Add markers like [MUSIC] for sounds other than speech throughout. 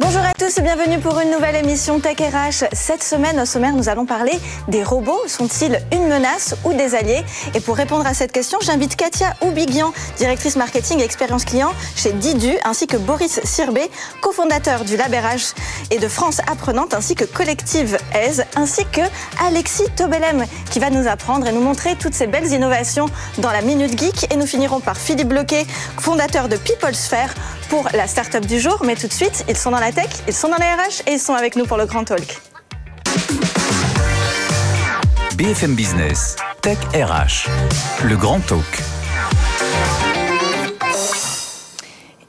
Bonjour à tous et bienvenue pour une nouvelle émission Tech RH. Cette semaine, au sommaire, nous allons parler des robots. Sont-ils une menace ou des alliés? Et pour répondre à cette question, j'invite Katia Oubigian, directrice marketing et expérience client chez Didu, ainsi que Boris Sirbé, cofondateur du LabRH et de France Apprenante, ainsi que Collective Aise, ainsi que Alexis Tobelem, qui va nous apprendre et nous montrer toutes ces belles innovations dans la Minute Geek. Et nous finirons par Philippe Bloquet, fondateur de PeopleSphere, pour la start-up du jour. Mais tout de suite, ils sont dans la tech, ils sont dans les RH et ils sont avec nous pour le Grand Talk. BFM Business, Tech RH, le grand talk.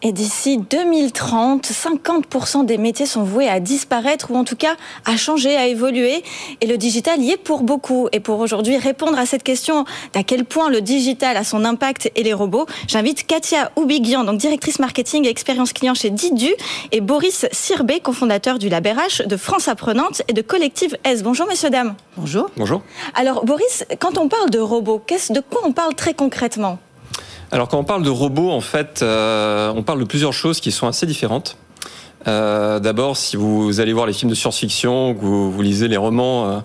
Et d'ici 2030, 50% des métiers sont voués à disparaître ou en tout cas à changer, à évoluer. Et le digital y est pour beaucoup. Et pour aujourd'hui répondre à cette question d'à quel point le digital a son impact et les robots, j'invite Katia Oubigian, donc directrice marketing et expérience client chez Didu, et Boris Sirbé, cofondateur du LabRH, de France Apprenante et de Collective S. Bonjour messieurs, dames. Bonjour. Bonjour. Alors Boris, quand on parle de robots, de quoi on parle très concrètement? Alors quand on parle de robots, en fait, euh, on parle de plusieurs choses qui sont assez différentes. Euh, D'abord, si vous allez voir les films de science-fiction, que vous, vous, lisez les romans, euh,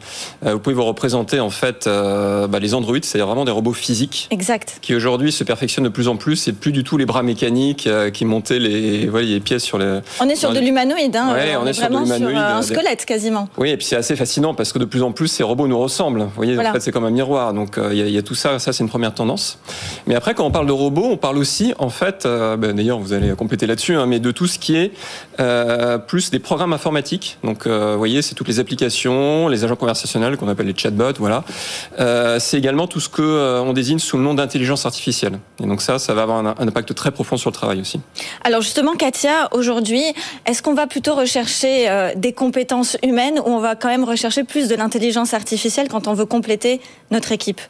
euh, vous pouvez vous représenter en fait euh, bah, les androïdes, c'est-à-dire vraiment des robots physiques, exact. qui aujourd'hui se perfectionnent de plus en plus. C'est plus du tout les bras mécaniques qui montaient les, voilà, les pièces sur les. On est sur de l'humanoïde, hein, ouais, on, on, est, sur vraiment de sur un squelette quasiment. Oui, et puis c'est assez fascinant parce que de plus en plus ces robots nous ressemblent. Vous voyez, voilà. en fait, c'est comme un miroir. Donc il y, y, a tout ça, ça c'est une première tendance. Mais après, quand on parle de robots, on parle aussi en fait, ben, d'ailleurs vous allez compléter là-dessus, hein, mais de tout ce qui est plus des programmes informatiques. Donc, euh, vous voyez, c'est toutes les applications, les agents conversationnels qu'on appelle les chatbots, voilà. Euh, c'est également tout ce que euh, on désigne sous le nom d'intelligence artificielle. Et donc ça, ça va avoir un, impact très profond sur le travail aussi. Alors justement, Katia, aujourd'hui, est-ce qu'on va plutôt rechercher euh, des compétences humaines ou on va quand même rechercher plus de l'intelligence artificielle quand on veut compléter notre équipe?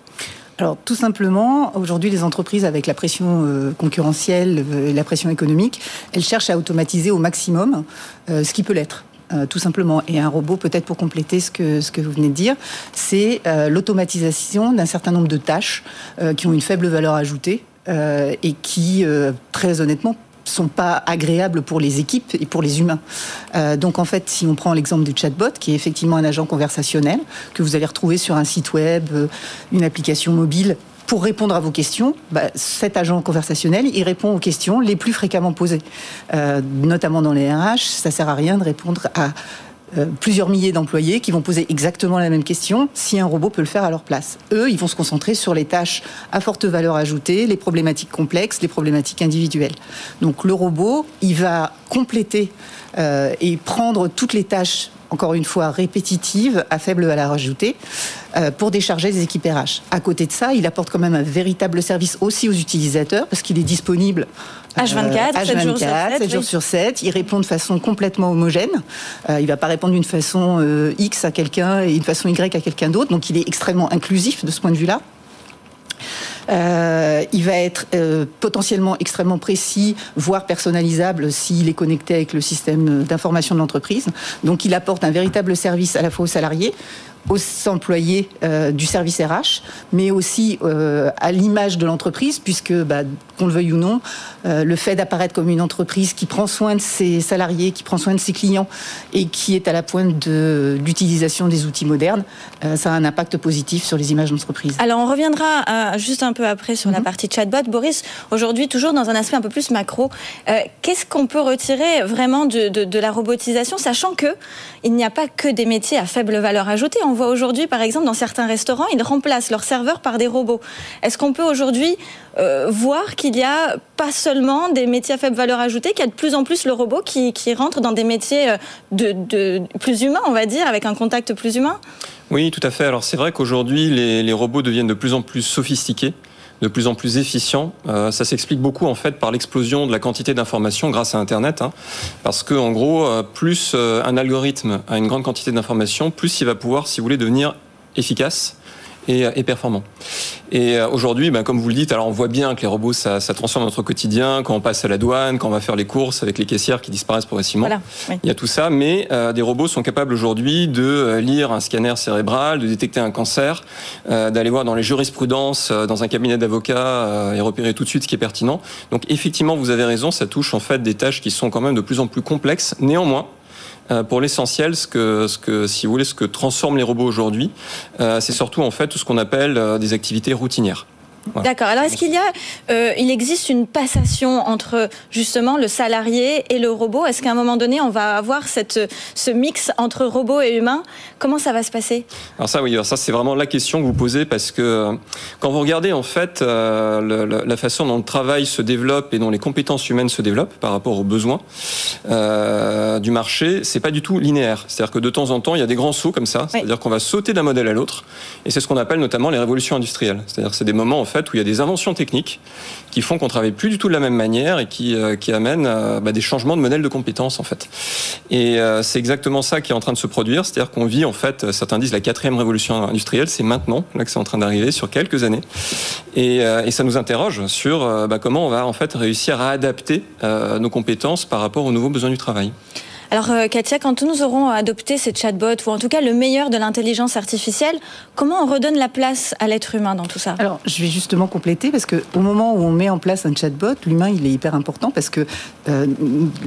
Alors tout simplement, aujourd'hui les entreprises avec la pression euh, concurrentielle et la pression économique, elles cherchent à automatiser au maximum euh, ce qui peut l'être. Euh, tout simplement. Et un robot, peut-être pour compléter ce que, vous venez de dire, c'est euh, l'automatisation d'un certain nombre de tâches euh, qui ont une faible valeur ajoutée et qui, très honnêtement, sont pas agréables pour les équipes et pour les humains. Euh, donc en fait, si on prend l'exemple du chatbot, qui est effectivement un agent conversationnel que vous allez retrouver sur un site web, une application mobile. Pour répondre à vos questions, bah, cet agent conversationnel, il répond aux questions les plus fréquemment posées, euh, notamment dans les RH. Ça sert à rien de répondre à euh, plusieurs milliers d'employés qui vont poser exactement la même question si un robot peut le faire à leur place. Eux, ils vont se concentrer sur les tâches à forte valeur ajoutée, les problématiques complexes, les problématiques individuelles. Donc le robot, il va compléter euh, et prendre toutes les tâches encore une fois répétitive, à faible valeur ajoutée, euh, pour décharger les équipes RH. À côté de ça, il apporte quand même un véritable service aussi aux utilisateurs, parce qu'il est disponible H24, H24 7 jours sur 7, 7 jours oui. sur 7. Il répond de façon complètement homogène. Euh, il ne va pas répondre d'une façon euh, X à quelqu'un et d'une façon Y à quelqu'un d'autre. Donc il est extrêmement inclusif de ce point de vue-là. Euh, il va être euh, potentiellement extrêmement précis, voire personnalisable s'il est connecté avec le système d'information de l'entreprise. Donc il apporte un véritable service à la fois aux salariés, aux employés euh, du service RH, mais aussi euh, à l'image de l'entreprise, puisque, bah, qu'on le veuille ou non, euh, le fait d'apparaître comme une entreprise qui prend soin de ses salariés, qui prend soin de ses clients et qui est à la pointe de l'utilisation des outils modernes, ça a un impact positif sur les images d'entreprise. Alors on reviendra à, juste un peu après sur mm -hmm. la partie chatbot. Boris, aujourd'hui, toujours dans un aspect un peu plus macro, qu'est-ce qu'on peut retirer vraiment de, de, de la robotisation, sachant que il n'y a pas que des métiers à faible valeur ajoutée on voit aujourd'hui, par exemple, dans certains restaurants, ils remplacent leurs serveurs par des robots. Est-ce qu'on peut aujourd'hui euh, voir qu'il y a pas seulement des métiers à faible valeur ajoutée, qu'il y a de plus en plus le robot qui, rentre dans des métiers euh, plus humains, on va dire, avec un contact plus humain? Oui, tout à fait. Alors c'est vrai qu'aujourd'hui, les robots deviennent de plus en plus sophistiqués de plus en plus efficient. Euh, ça s'explique beaucoup en fait par l'explosion de la quantité d'informations grâce à Internet, hein, parce que en gros, euh, plus euh, un algorithme a une grande quantité d'informations, plus il va pouvoir, si vous voulez, devenir efficace et, et performant. Et euh, aujourd'hui, ben, comme vous le dites, alors on voit bien que les robots, ça, ça, transforme notre quotidien, quand on passe à la douane, quand on va faire les courses avec les caissières qui disparaissent progressivement. Voilà, Il y a tout ça, mais euh, des robots sont capables aujourd'hui de euh, lire un scanner cérébral, de détecter un cancer, euh, d'aller voir dans les jurisprudences, dans un cabinet d'avocats et repérer tout de suite ce qui est pertinent. Donc effectivement, vous avez raison, ça touche en fait des tâches qui sont quand même de plus en plus complexes. Néanmoins, euh, pour l'essentiel, ce que, ce que, si vous voulez, ce que transforment les robots aujourd'hui, euh, c'est surtout en fait tout ce qu'on appelle euh, des activités routinières. D'accord. Alors, est-ce qu'il y a, euh, il existe une passation entre justement le salarié et le robot? Est-ce qu'à un moment donné, on va avoir cette, ce mix entre robot et humain Comment ça va se passer? Alors ça, oui, ça c'est vraiment la question que vous posez parce que euh, quand vous regardez en fait euh, la façon dont le travail se développe et dont les compétences humaines se développent par rapport aux besoins euh, du marché, c'est pas du tout linéaire. C'est-à-dire que de temps en temps, il y a des grands sauts comme ça. C'est-à-dire qu'on va sauter d'un modèle à l'autre, et c'est ce qu'on appelle notamment les révolutions industrielles. C'est-à-dire c'est des moments en fait où il y a des inventions techniques qui font qu'on travaille plus du tout de la même manière et qui, euh, amènent euh, bah, des changements de modèle de compétences en fait. Et euh, c'est exactement ça qui est en train de se produire, c'est-à-dire qu'on vit en fait, certains disent la quatrième révolution industrielle, c'est maintenant là que c'est en train d'arriver sur quelques années, et, et ça nous interroge sur bah, comment on va en fait réussir à adapter nos compétences par rapport aux nouveaux besoins du travail. Alors euh, Katia, quand nous aurons adopté ces chatbots, ou en tout cas le meilleur de l'intelligence artificielle, comment on redonne la place à l'être humain dans tout ça? Alors je vais justement compléter, parce qu'au moment où on met en place un chatbot, l'humain il est hyper important, parce que euh,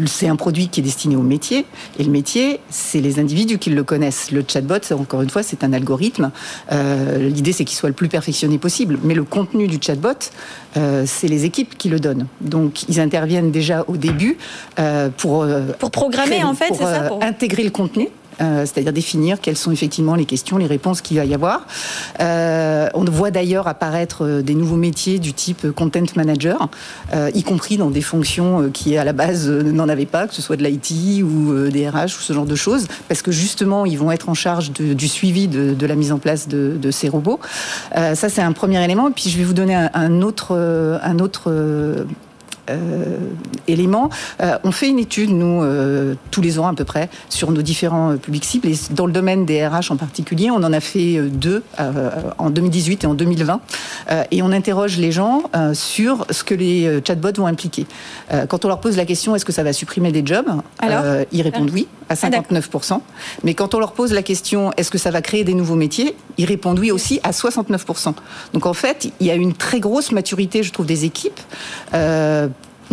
c'est un produit qui est destiné au métier, et le métier, c'est les individus qui le connaissent. Le chatbot, encore une fois, c'est un algorithme. Euh, l'idée c'est qu'il soit le plus perfectionné possible, mais le contenu du chatbot, c'est les équipes qui le donnent. Donc ils interviennent déjà au début pour... pour programmer en pour, euh, intégrer le contenu. Euh, c'est-à-dire définir quelles sont effectivement les questions, les réponses qu'il va y avoir. Euh, on voit d'ailleurs apparaître des nouveaux métiers du type content manager, y compris dans des fonctions qui à la base n'en avaient pas, que ce soit de l'IT ou des RH ou ce genre de choses, parce que justement ils vont être en charge du suivi de, la mise en place de, ces robots. ça c'est un premier élément. Et puis je vais vous donner un, autre, un autre euh, éléments. Euh, on fait une étude, nous, euh, tous les ans à peu près, sur nos différents publics cibles. Et dans le domaine des RH en particulier, on en a fait deux en 2018 et en 2020. et on interroge les gens sur ce que les chatbots vont impliquer. quand on leur pose la question est-ce que ça va supprimer des jobs? Alors Ils répondent oui, à 59%. Mais quand on leur pose la question est-ce que ça va créer des nouveaux métiers? Ils répondent oui aussi à 69%. Donc en fait, il y a une très grosse maturité, je trouve, des équipes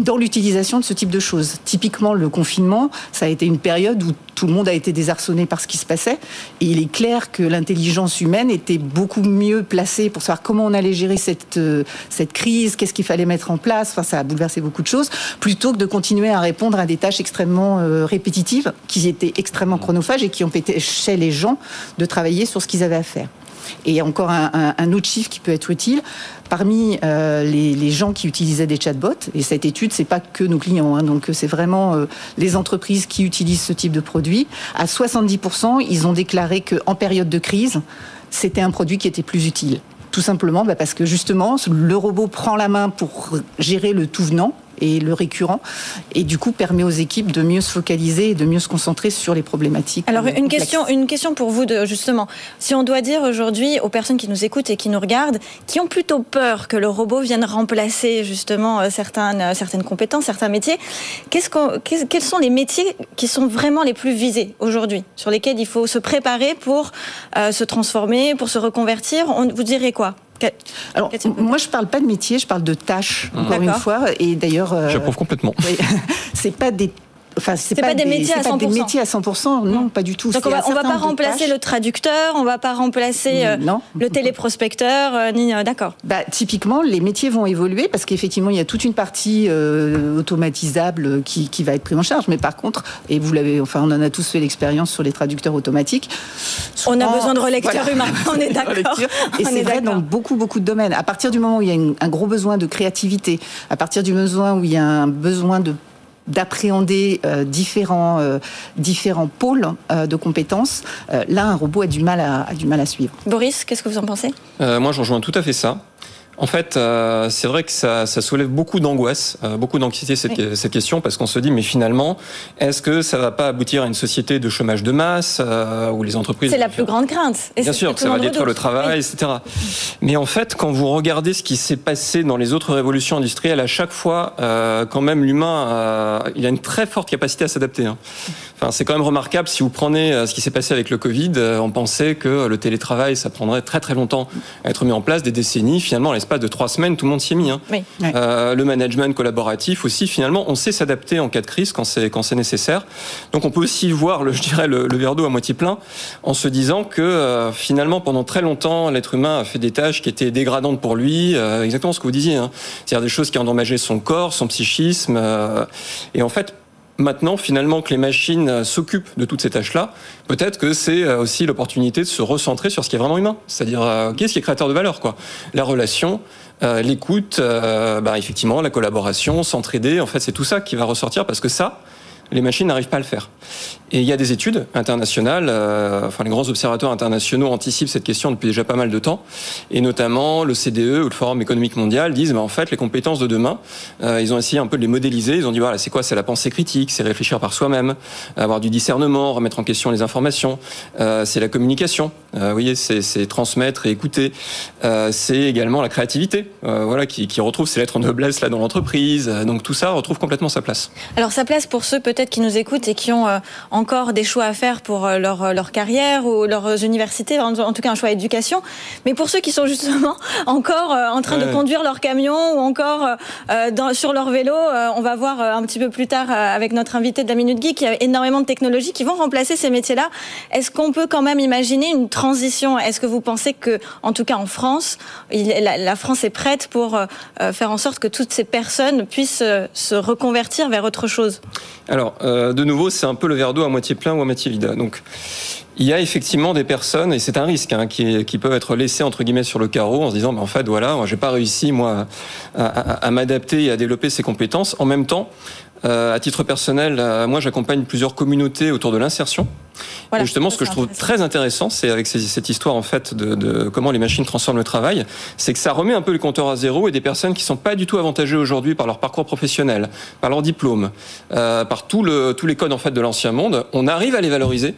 dans l'utilisation de ce type de choses. Typiquement, le confinement, ça a été une période où tout le monde a été désarçonné par ce qui se passait. Et il est clair que l'intelligence humaine était beaucoup mieux placée pour savoir comment on allait gérer cette, euh, cette crise, qu'est-ce qu'il fallait mettre en place. Enfin, ça a bouleversé beaucoup de choses, plutôt que de continuer à répondre à des tâches extrêmement euh, répétitives, qui étaient extrêmement chronophages et qui empêchaient les gens de travailler sur ce qu'ils avaient à faire. Et encore un, autre chiffre qui peut être utile, parmi euh, les, gens qui utilisaient des chatbots, et cette étude, c'est pas que nos clients, hein, donc c'est vraiment euh, les entreprises qui utilisent ce type de produit, à 70%, ils ont déclaré qu'en période de crise, c'était un produit qui était plus utile. Tout simplement bah, parce que justement, le robot prend la main pour gérer le tout venant et le récurrent, et du coup permet aux équipes de mieux se focaliser et de mieux se concentrer sur les problématiques. Alors une question, une question pour vous de, justement, si on doit dire aujourd'hui aux personnes qui nous écoutent et qui nous regardent, qui ont plutôt peur que le robot vienne remplacer justement euh, certaines, euh, certaines compétences, certains métiers, qu'est-ce quels sont les métiers qui sont vraiment les plus visés aujourd'hui, sur lesquels il faut se préparer pour euh, se transformer, pour se reconvertir? On, Vous direz quoi? Alors, moi, je parle pas de métier, je parle de tâches, encore une fois. Et d'ailleurs. Euh, J'approuve complètement. [LAUGHS] c'est pas des Enfin, c'est pas, des, métiers à 100%. des métiers à 100%, non, pas du tout. Donc on va, va pas remplacer le traducteur, on va pas remplacer euh, le téléprospecteur, euh, ni euh, d'accord. Bah, typiquement, les métiers vont évoluer parce qu'effectivement, il y a toute une partie automatisable qui, qui, va être prise en charge. Mais par contre, et vous l'avez, enfin, on en a tous fait l'expérience sur les traducteurs automatiques. on a besoin de relecteurs humains, on est [LAUGHS] d'accord. Et c'est vrai dans beaucoup, beaucoup de domaines. À partir du moment où il y a un gros besoin de créativité, à partir du besoin où il y a un besoin de d'appréhender euh, différents, euh, différents pôles euh, de compétences, là, un robot a du mal à, a du mal à suivre. Boris, qu'est-ce que vous en pensez? Moi, je rejoins tout à fait ça. En fait, euh, c'est vrai que ça, ça, soulève beaucoup d'angoisse, euh, beaucoup d'anxiété cette, cette, question, parce qu'on se dit, mais finalement, est-ce que ça va pas aboutir à une société de chômage de masse euh, où les entreprises C'est la plus grande crainte. Et Bien sûr, ça va détruire le travail, etc. Mais en fait, quand vous regardez ce qui s'est passé dans les autres révolutions industrielles, à chaque fois, euh, quand même, l'humain, il a une très forte capacité à s'adapter. Hein. Enfin, c'est quand même remarquable. Si vous prenez ce qui s'est passé avec le Covid, on pensait que le télétravail, ça prendrait très très longtemps à être mis en place, des décennies. Finalement, pas de trois semaines, tout le monde s'y est mis. Hein. Euh, le management collaboratif aussi, finalement, on sait s'adapter en cas de crise quand c'est quand c'est nécessaire. Donc on peut aussi voir, le, [LAUGHS] je dirais, le, verre d'eau à moitié plein, en se disant que euh, finalement, pendant très longtemps, l'être humain a fait des tâches qui étaient dégradantes pour lui, euh, exactement ce que vous disiez, hein. c'est-à-dire des choses qui endommageaient son corps, son psychisme, et en fait maintenant finalement que les machines s'occupent de toutes ces tâches-là, peut-être que c'est euh, aussi l'opportunité de se recentrer sur ce qui est vraiment humain, c'est-à-dire euh, qu'est-ce qui est créateur de valeur, quoi. La relation, euh, l'écoute, bah, effectivement, la collaboration, s'entraider. En fait, c'est tout ça qui va ressortir parce que ça, les machines n'arrivent pas à le faire. Et il y a des études internationales, euh, enfin les grands observateurs internationaux anticipent cette question depuis déjà pas mal de temps, et notamment le CDE ou le Forum économique mondial disent, bah, en fait, les compétences de demain, euh, ils ont essayé un peu de les modéliser. Ils ont dit, voilà, c'est quoi? C'est la pensée critique, c'est réfléchir par soi-même, avoir du discernement, remettre en question les informations, euh, c'est la communication. vous voyez, c'est transmettre et écouter. c'est également la créativité, voilà, qui, qui retrouve ses lettres en noblesse là dans l'entreprise. Donc tout ça retrouve complètement sa place. Alors sa place pour ceux peut-être qui nous écoutent et qui ont encore des choix à faire pour euh, leur, euh, leur carrière ou leurs universités, en, tout cas un choix d'éducation. Mais pour ceux qui sont justement [LAUGHS] encore euh, en train de conduire leur camion ou encore dans, sur leur vélo, on va voir un petit peu plus tard avec notre invité de la Minute Geek, il y a énormément de technologies qui vont remplacer ces métiers-là. Est-ce qu'on peut quand même imaginer une transition? Est-ce que vous pensez que, en tout cas en France, la, France est prête pour faire en sorte que toutes ces personnes puissent se reconvertir vers autre chose? Alors, de nouveau, c'est un peu le verre d'eau à moitié plein ou à moitié vide. Donc, il y a effectivement des personnes, et c'est un risque, hein, qui, peuvent être laissées entre guillemets sur le carreau en se disant, en fait, voilà, j'ai pas réussi moi à m'adapter et à développer ces compétences. En même temps, euh, à titre personnel, euh, moi j'accompagne plusieurs communautés autour de l'insertion. et justement, ce que je trouve très intéressant, c'est avec cette histoire en fait de, de, comment les machines transforment le travail, c'est que ça remet un peu les compteurs à zéro et des personnes qui sont pas du tout avantagées aujourd'hui par leur parcours professionnel, par leur diplôme, euh, par tout le, tous les codes en fait de l'ancien monde. On arrive à les valoriser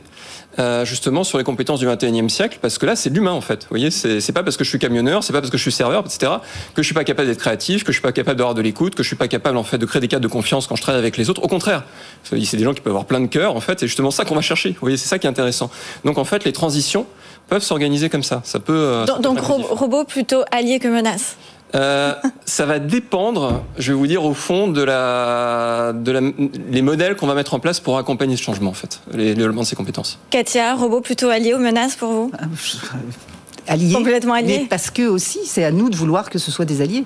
euh, justement sur les compétences du 21e siècle, parce que là, c'est l'humain en fait. Vous voyez, c'est pas parce que je suis camionneur, c'est pas parce que je suis serveur, etc., que je suis pas capable d'être créatif, que je suis pas capable d'avoir de l'écoute, que je suis pas capable en fait de créer des cadres de confiance quand je travaille avec les autres. Au contraire, c'est des gens qui peuvent avoir plein de cœur, en fait, c'est justement ça qu'on va chercher. Vous voyez, c'est ça qui est intéressant. Donc en fait, les transitions peuvent s'organiser comme ça. Ça peut. Euh, donc, robot plutôt allié que menace. Euh, ça va dépendre, je vais vous dire, au fond, de, la, de la, les modèles qu'on va mettre en place pour accompagner ce changement, en fait, le développement de ces compétences. Katia, robot plutôt allié aux menaces pour vous? Alliés, Complètement alliés. Mais parce que aussi, c'est à nous de vouloir que ce soit des alliés.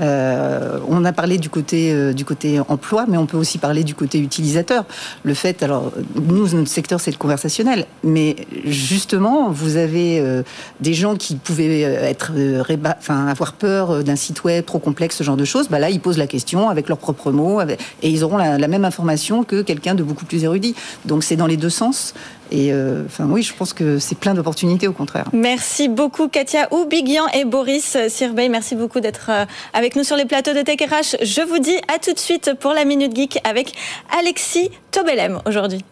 Euh, on a parlé du côté, euh, du côté emploi, mais on peut aussi parler du côté utilisateur. Le fait, alors, nous, notre secteur, c'est le conversationnel, mais justement, vous avez euh, des gens qui pouvaient être, enfin, avoir peur d'un site web trop complexe, ce genre de choses. Bah là, ils posent la question avec leurs propres mots, et ils auront la, même information que quelqu'un de beaucoup plus érudit. Donc, c'est dans les deux sens. Et oui, je pense que c'est plein d'opportunités, au contraire. Merci beaucoup, Katia Oubigian et Boris Sirbey. Merci beaucoup d'être avec avec nous sur les plateaux de Tech RH. Je vous dis à tout de suite pour la Minute Geek avec Alexis Tobelem aujourd'hui.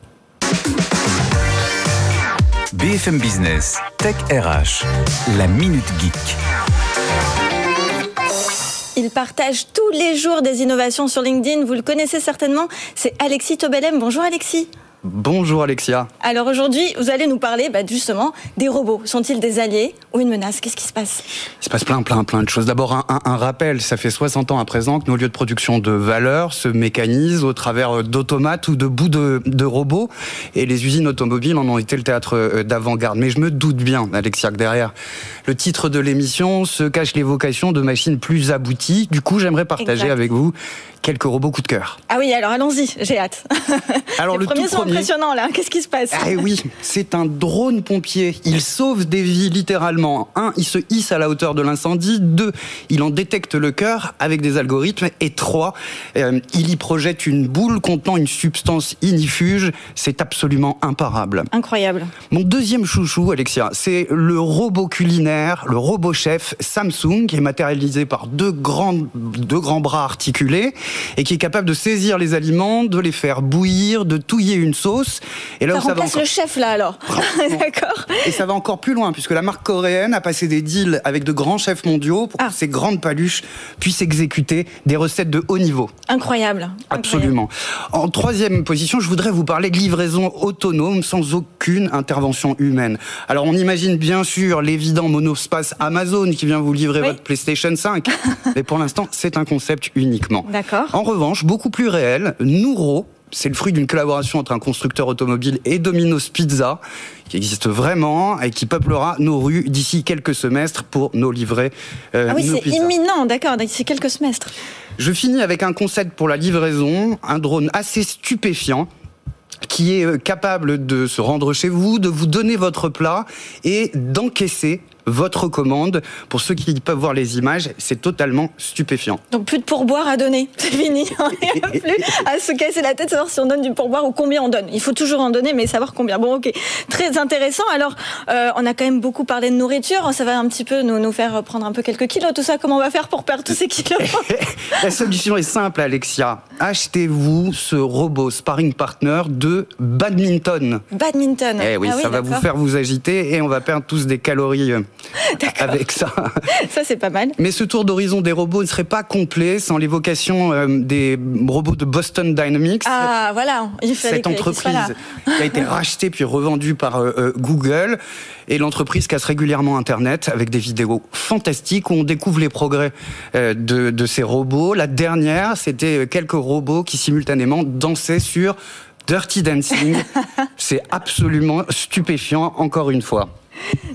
BFM Business, Tech RH, la Minute Geek. Il partage tous les jours des innovations sur LinkedIn. Vous le connaissez certainement. C'est Alexis Tobelem. Bonjour Alexis. Bonjour Alexia. Alors aujourd'hui, vous allez nous parler bah, justement des robots. Sont-ils des alliés ou une menace? Qu'est-ce qui se passe? Il se passe plein, plein, plein de choses. D'abord, un, rappel, ça fait 60 ans à présent que nos lieux de production de valeur se mécanisent au travers d'automates ou de bouts de, de, robots. Et les usines automobiles en ont été le théâtre euh, d'avant-garde. Mais je me doute bien, Alexia, que derrière le titre de l'émission se cache l'évocation de machines plus abouties. Du coup, j'aimerais partager avec vous quelques robots coup de cœur. Ah oui, alors allons-y, j'ai hâte. Alors [LAUGHS] le premier sont impressionnants là, qu'est-ce qui se passe Ah oui, c'est un drone pompier. Il sauve des vies littéralement. Un, il se hisse à la hauteur de l'incendie. Deux, il en détecte le cœur avec des algorithmes. Et trois, euh, il y projette une boule contenant une substance inifuge. C'est absolument imparable. Incroyable. Mon deuxième chouchou, Alexia, c'est le robot culinaire, le robot chef Samsung, qui est matérialisé par deux grands, deux grands bras articulés et qui est capable de saisir les aliments, de les faire bouillir, de touiller une sauce. Et là ça, remplace le chef là alors. [LAUGHS] D'accord. Et ça va encore plus loin puisque la marque coréenne a passé des deals avec de grands chefs mondiaux pour que ah. ces grandes paluches puissent exécuter des recettes de haut niveau. Incroyable. Absolument. En troisième position, je voudrais vous parler de livraison autonome sans aucune intervention humaine. Alors on imagine bien sûr l'évident monospace Amazon qui vient vous livrer votre PlayStation 5, [LAUGHS] mais pour l'instant c'est un concept uniquement. D'accord. En revanche, beaucoup plus réel, Nouro, c'est le fruit d'une collaboration entre un constructeur automobile et Domino's Pizza, qui existe vraiment et qui peuplera nos rues d'ici quelques semestres pour nos livrer. Euh, ah oui, c'est imminent, d'accord, d'ici quelques semestres. Je finis avec un concept pour la livraison, un drone assez stupéfiant qui est euh, capable de se rendre chez vous, de vous donner votre plat et d'encaisser votre commande. Pour ceux qui peuvent voir les images, c'est totalement stupéfiant. Donc plus de pourboire à donner, [LAUGHS] c'est fini. On plus à se casser la tête, savoir si on donne du pourboire ou combien on donne. Il faut toujours en donner, mais savoir combien. Bon, ok, très intéressant. Alors, euh, on a quand même beaucoup parlé de nourriture. Ça va un petit peu nous, nous faire prendre un peu quelques kilos. Tout ça, comment on va faire pour perdre tous ces kilos [LAUGHS] [LAUGHS] La solution est simple, Alexia. Achetez-vous ce robot sparring partner de badminton. Badminton. Eh oui, ah ça va vous faire vous agiter et on va perdre tous des calories [LAUGHS] avec ça. Ça, c'est pas mal. Mais ce tour d'horizon des robots ne serait pas complet sans l'évocation euh, des robots de Boston Dynamics. Ah, voilà. Il Cette entreprise qui a été rachetée puis revendue par euh, euh, Google. Et l'entreprise casse régulièrement Internet avec des vidéos fantastiques où on découvre les progrès de, de ces robots. La dernière, c'était quelques robots qui simultanément dansaient sur Dirty Dancing. [LAUGHS] c'est absolument stupéfiant, encore une fois.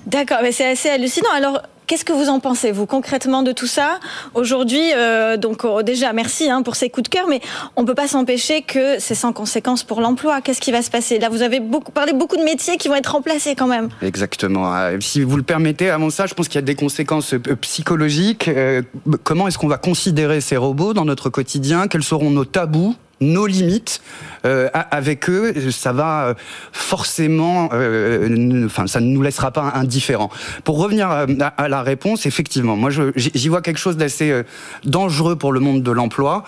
D'accord, mais c'est assez hallucinant. Alors, Qu'est-ce que vous en pensez, vous, concrètement, de tout ça Aujourd'hui, euh, donc oh, déjà, merci hein, pour ces coups de cœur, mais on ne peut pas s'empêcher que c'est sans conséquence pour l'emploi. Qu'est-ce qui va se passer Là, vous avez beaucoup, parlé beaucoup de métiers qui vont être remplacés quand même. Exactement. Euh, si vous le permettez, avant ça, je pense qu'il y a des conséquences euh, psychologiques. comment est-ce qu'on va considérer ces robots dans notre quotidien? Quels seront nos tabous? Nos limites euh, avec eux, ça va euh, forcément, euh, ça ne nous laissera pas indifférents. Pour revenir à, la réponse, effectivement, moi, j'y vois quelque chose d'assez dangereux pour le monde de l'emploi.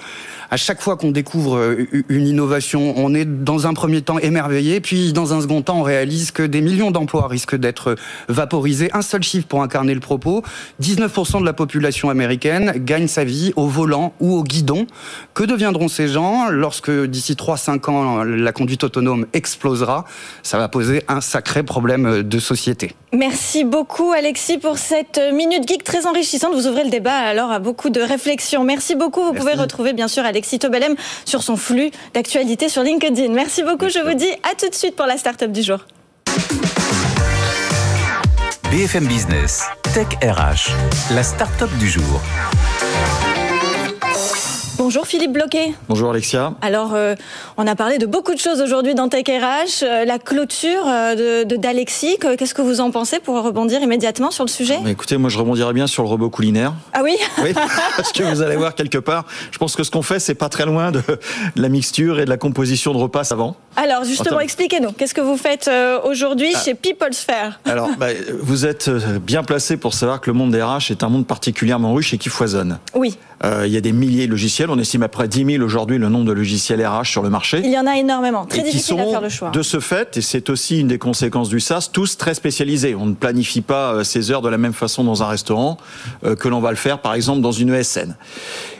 À chaque fois qu'on découvre une innovation, on est dans un premier temps émerveillé, puis dans un second temps, on réalise que des millions d'emplois risquent d'être vaporisés. Un seul chiffre pour incarner le propos 19% de la population américaine gagne sa vie au volant ou au guidon. Que deviendront ces gens lorsque d'ici 3-5 ans la conduite autonome explosera, ça va poser un sacré problème de société. Merci beaucoup Alexis pour cette minute geek très enrichissante. Vous ouvrez le débat alors à beaucoup de réflexions. Merci beaucoup. Vous pouvez retrouver bien sûr Alexis Tobelem sur son flux d'actualité sur LinkedIn. Merci beaucoup. Je vous dis à tout de suite pour la start-up du jour. BFM Business, Tech RH, la start-up du jour. Bonjour Philippe Bloquet. Bonjour Alexia. Alors, euh, on a parlé de beaucoup de choses aujourd'hui dans Tech RH. Euh, la clôture euh, de d'Alexis, qu'est-ce que vous en pensez pour rebondir immédiatement sur le sujet? Écoutez, moi je rebondirais bien sur le robot culinaire. Ah oui? [LAUGHS] Oui, parce que vous allez voir quelque part, je pense que ce qu'on fait, c'est pas très loin de, la mixture et de la composition de repas avant. Alors justement, expliquez-nous, qu'est-ce que vous faites aujourd'hui ah. chez People's Fair? [LAUGHS] Alors, bah, vous êtes bien placé pour savoir que le monde des RH est un monde particulièrement riche et qui foisonne. Oui. Il y a des milliers de logiciels. On estime à près 10 000 aujourd'hui le nombre de logiciels RH sur le marché. Il y en a énormément. Très difficile à faire le choix. De ce fait, et c'est aussi une des conséquences du SaaS, tous très spécialisés. On ne planifie pas ses heures de la même façon dans un restaurant que l'on va le faire, par exemple, dans une ESN.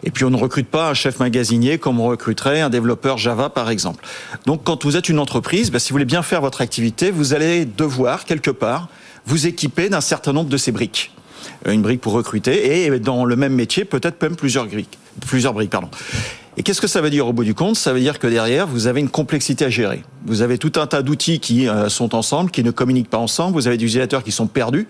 Et puis, on ne recrute pas un chef magasinier comme on recruterait un développeur Java, par exemple. Donc, quand vous êtes une entreprise, bah, si vous voulez bien faire votre activité, vous allez devoir, quelque part, vous équiper d'un certain nombre de ces briques. Euh, une brique pour recruter et dans le même métier, peut-être même plusieurs briques. Plusieurs briques, pardon. Et qu'est-ce que ça veut dire au bout du compte? Ça veut dire que derrière, vous avez une complexité à gérer. Vous avez tout un tas d'outils qui euh, sont ensemble, qui ne communiquent pas ensemble. Vous avez des utilisateurs qui sont perdus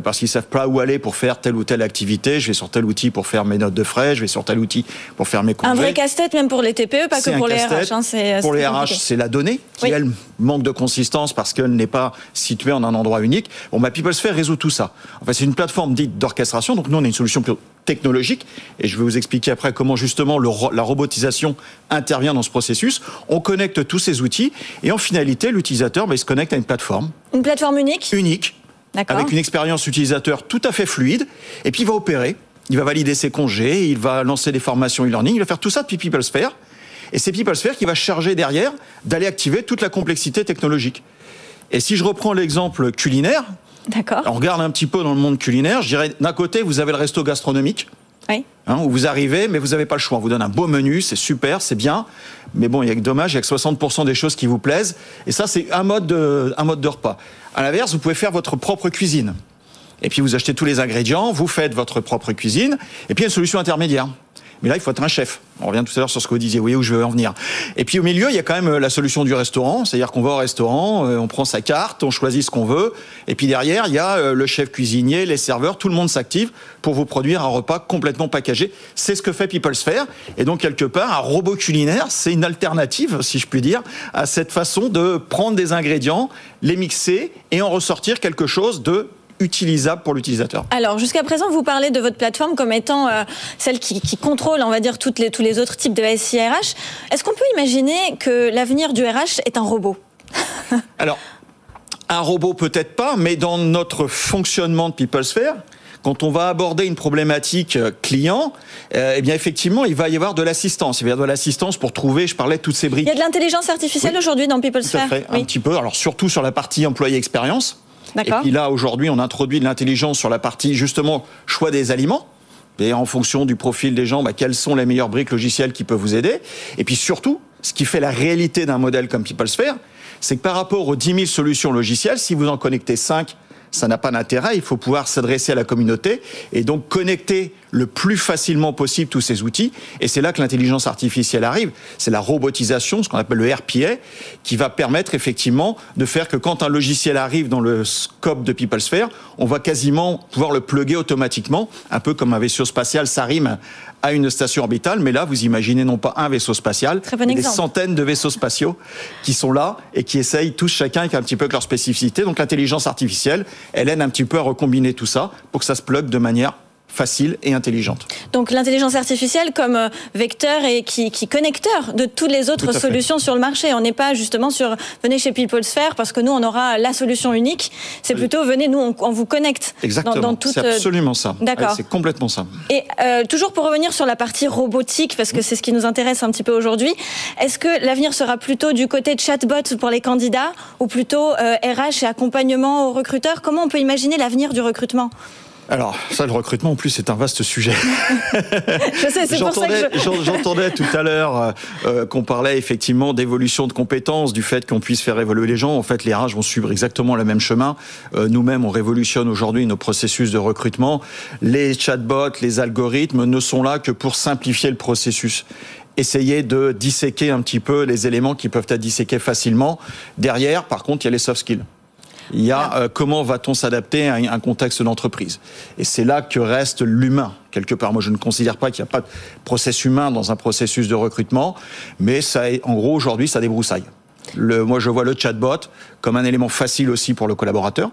parce qu'ils savent pas où aller pour faire telle ou telle activité. Je vais sur tel outil pour faire mes notes de frais, je vais sur tel outil pour faire mes congés. Un vrai casse-tête même pour les TPE, pas que pour les RH. Hein, pour les RH, c'est la donnée qui elle manque de consistance parce qu'elle n'est pas située en un endroit unique. Bon, bah, PeopleSphere résout tout ça. En fait, c'est une plateforme dite d'orchestration. Donc nous, on a une solution technologique, et je vais vous expliquer après comment justement la robotisation intervient dans ce processus. On connecte tous ces outils, et en finalité, l'utilisateur, bah, il se connecte à une plateforme. Une plateforme unique? Unique, avec une expérience utilisateur tout à fait fluide, et puis il va opérer, il va valider ses congés, il va lancer des formations e-learning, il va faire tout ça depuis PeopleSphere, et c'est PeopleSphere qui va charger derrière d'aller activer toute la complexité technologique. Et si je reprends l'exemple culinaire, on regarde un petit peu dans le monde culinaire, je dirais d'un côté vous avez le resto gastronomique, Hein, où vous arrivez, mais vous n'avez pas le choix. On vous donne un beau menu, c'est super, c'est bien. Mais bon, il y a que dommage, il y a que 60% des choses qui vous plaisent. Et ça, c'est un mode de, un mode de repas. À l'inverse, vous pouvez faire votre propre cuisine. Et puis vous achetez tous les ingrédients, vous faites votre propre cuisine. Et puis il y a une solution intermédiaire. Mais là, il faut être un chef. On revient tout à l'heure sur ce que vous disiez, vous voyez où je veux en venir. Et puis au milieu, il y a quand même euh, la solution du restaurant, c'est-à-dire qu'on va au restaurant, euh, on prend sa carte, on choisit ce qu'on veut, et puis derrière, il y a euh, le chef cuisinier, les serveurs, tout le monde s'active pour vous produire un repas complètement packagé. C'est ce que fait PeopleSphere. Et donc, quelque part, un robot culinaire, c'est une alternative, si je puis dire, à cette façon de prendre des ingrédients, les mixer et en ressortir quelque chose de utilisable pour l'utilisateur. Alors, jusqu'à présent, vous parlez de votre plateforme comme étant euh, celle qui, contrôle, on va dire, toutes les, tous les autres types de SIRH. Est-ce qu'on peut imaginer que l'avenir du RH est un robot [LAUGHS] Alors, un robot peut-être pas, mais dans notre fonctionnement de PeopleSphere, quand on va aborder une problématique euh, client, euh, eh bien effectivement, il va y avoir de l'assistance. Il va y avoir de l'assistance pour trouver, je parlais de toutes ces briques. Il y a de l'intelligence artificielle aujourd'hui dans PeopleSphere. Tout un petit peu. Alors surtout sur la partie employé expérience. Et puis là, aujourd'hui, on introduit de l'intelligence sur la partie justement choix des aliments. Et en fonction du profil des gens, bah, quelles sont les meilleures briques logicielles qui peuvent vous aider. Et puis surtout, ce qui fait la réalité d'un modèle comme PeopleSphere, c'est que par rapport aux 10 000 solutions logicielles, si vous en connectez 5 ça n'a pas d'intérêt. Il faut pouvoir s'adresser à la communauté et donc connecter le plus facilement possible tous ces outils. Et c'est là que l'intelligence artificielle arrive. C'est la robotisation, ce qu'on appelle le RPA, qui va permettre effectivement de faire que quand un logiciel arrive dans le scope de PeopleSphere, on va quasiment pouvoir le plugger automatiquement, un peu comme un vaisseau spatial s'arrime à une station orbitale, mais là, vous imaginez non pas un vaisseau spatial, mais des centaines de vaisseaux spatiaux qui sont là et qui essayent tous chacun avec un petit peu leur spécificité. Donc l'intelligence artificielle, elle aide un petit peu à recombiner tout ça pour que ça se plug de manière facile et intelligente. Donc l'intelligence artificielle comme euh, vecteur et qui, connecteur de toutes les autres solutions sur le marché. On n'est pas justement sur venez chez PeopleSphere parce que nous on aura la solution unique. C'est plutôt venez nous on, vous connecte. Exactement. C'est euh, absolument ça. D'accord. c'est complètement ça. Et euh, toujours pour revenir sur la partie robotique parce que c'est ce qui nous intéresse un petit peu aujourd'hui. Est-ce que l'avenir sera plutôt du côté de chatbot pour les candidats ou plutôt RH et accompagnement aux recruteurs? Comment on peut imaginer l'avenir du recrutement? Alors, ça, le recrutement, en plus, c'est un vaste sujet. [LAUGHS] je sais, c'est pour ça que je... J'entendais tout à l'heure euh, euh, qu'on parlait effectivement d'évolution de compétences, du fait qu'on puisse faire évoluer les gens. En fait, les RH vont suivre exactement le même chemin. Euh, nous-mêmes, on révolutionne aujourd'hui nos processus de recrutement. Les chatbots, les algorithmes ne sont là que pour simplifier le processus essayer de disséquer un petit peu les éléments qui peuvent être disséqués facilement. Derrière, par contre, il y a les soft skills. Il y a euh, comment va-t-on s'adapter à un contexte d'entreprise? Et c'est là que reste l'humain, quelque part. Moi, je ne considère pas qu'il n'y a pas de process humain dans un processus de recrutement, mais ça, en gros, aujourd'hui, ça débroussaille. Le, moi, je vois le chatbot comme un élément facile aussi pour le collaborateur.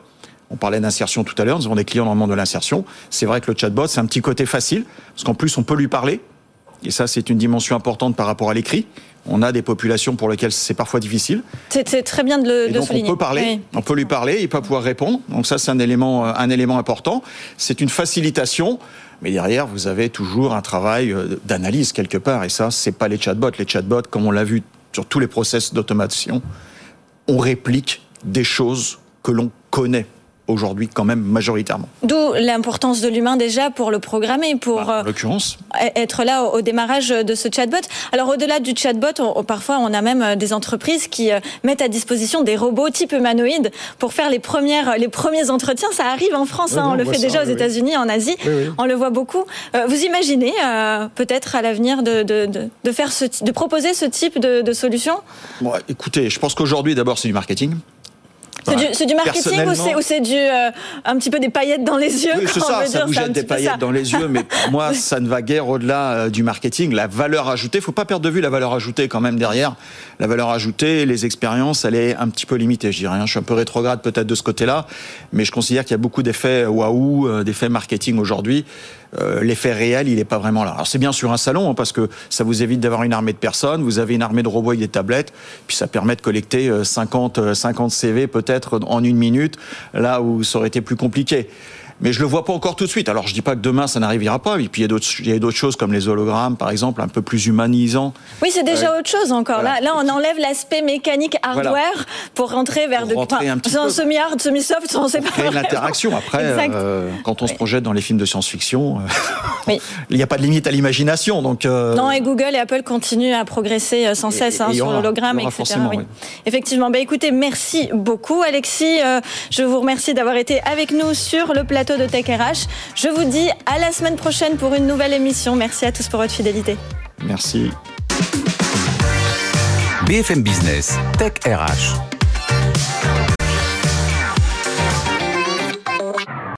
On parlait d'insertion tout à l'heure, nous avons des clients dans le monde de l'insertion. C'est vrai que le chatbot, c'est un petit côté facile, parce qu'en plus, on peut lui parler. Et ça, c'est une dimension importante par rapport à l'écrit. On a des populations pour lesquelles c'est parfois difficile. C'est très bien de le, donc souligner. On peut parler, on peut lui parler, il va pouvoir répondre. Donc ça, c'est un élément, un élément important. C'est une facilitation. Mais derrière, vous avez toujours un travail euh, d'analyse quelque part. Et ça, c'est pas les chatbots. Les chatbots, comme on l'a vu sur tous les process d'automation, on réplique des choses que l'on connaît aujourd'hui quand même majoritairement. D'où l'importance de l'humain déjà pour le programmer, pour bah, l'occurrence. Euh, être là au, démarrage de ce chatbot. Alors au-delà du chatbot, parfois on a même euh, des entreprises qui euh, mettent à disposition des robots type humanoïde pour faire les premières, les premiers entretiens. Ça arrive en France, hein, on, le fait déjà aux États-Unis, en Asie, on le voit beaucoup. vous imaginez peut-être à l'avenir de, de, faire ce, de proposer ce type de, solution? Bon, Écoutez, je pense qu'aujourd'hui d'abord c'est du marketing. C'est du, marketing ou c'est du euh, un petit peu des paillettes dans les yeux Oui, c'est ça, ça vous jette des paillettes dans les yeux, mais pour moi, [LAUGHS] ça ne va guère au-delà euh, du marketing. La valeur ajoutée, faut pas perdre de vue la valeur ajoutée quand même derrière. La valeur ajoutée, les expériences, elle est un petit peu limitée, je dirais. Hein. Je suis un peu rétrograde peut-être de ce côté-là, mais je considère qu'il y a beaucoup d'effets waouh, euh, d'effets marketing aujourd'hui. Euh, l'effet réel, il n'est pas vraiment là. Alors c'est bien sur un salon, hein, parce que ça vous évite d'avoir une armée de personnes, vous avez une armée de robots et des tablettes, puis ça permet de collecter 50, 50 CV peut-être en une minute, là où ça aurait été plus compliqué mais je le vois pas encore tout de suite. Alors je dis pas que demain ça n'arrivera pas. Et puis il y a d'autres, choses comme les hologrammes, par exemple, un peu plus humanisants. Oui, c'est déjà autre chose encore. Là, là, on enlève l'aspect mécanique hardware pour rentrer vers de, un semi-hard, semi-soft, on sait pas. L'interaction. Après, [LAUGHS] euh, quand on se projette dans les films de science-fiction, euh, [LAUGHS] il n'y a pas de limite à l'imagination. Donc euh, non, et Google et Apple continuent à progresser sans cesse hein, sur l'hologramme, etc. Oui. Effectivement. Bah, écoutez, merci beaucoup, Alexis. je vous remercie d'avoir été avec nous sur le plateau de Tech RH. Je vous dis à la semaine prochaine pour une nouvelle émission. Merci à tous pour votre fidélité. Merci. BFM Business, Tech RH.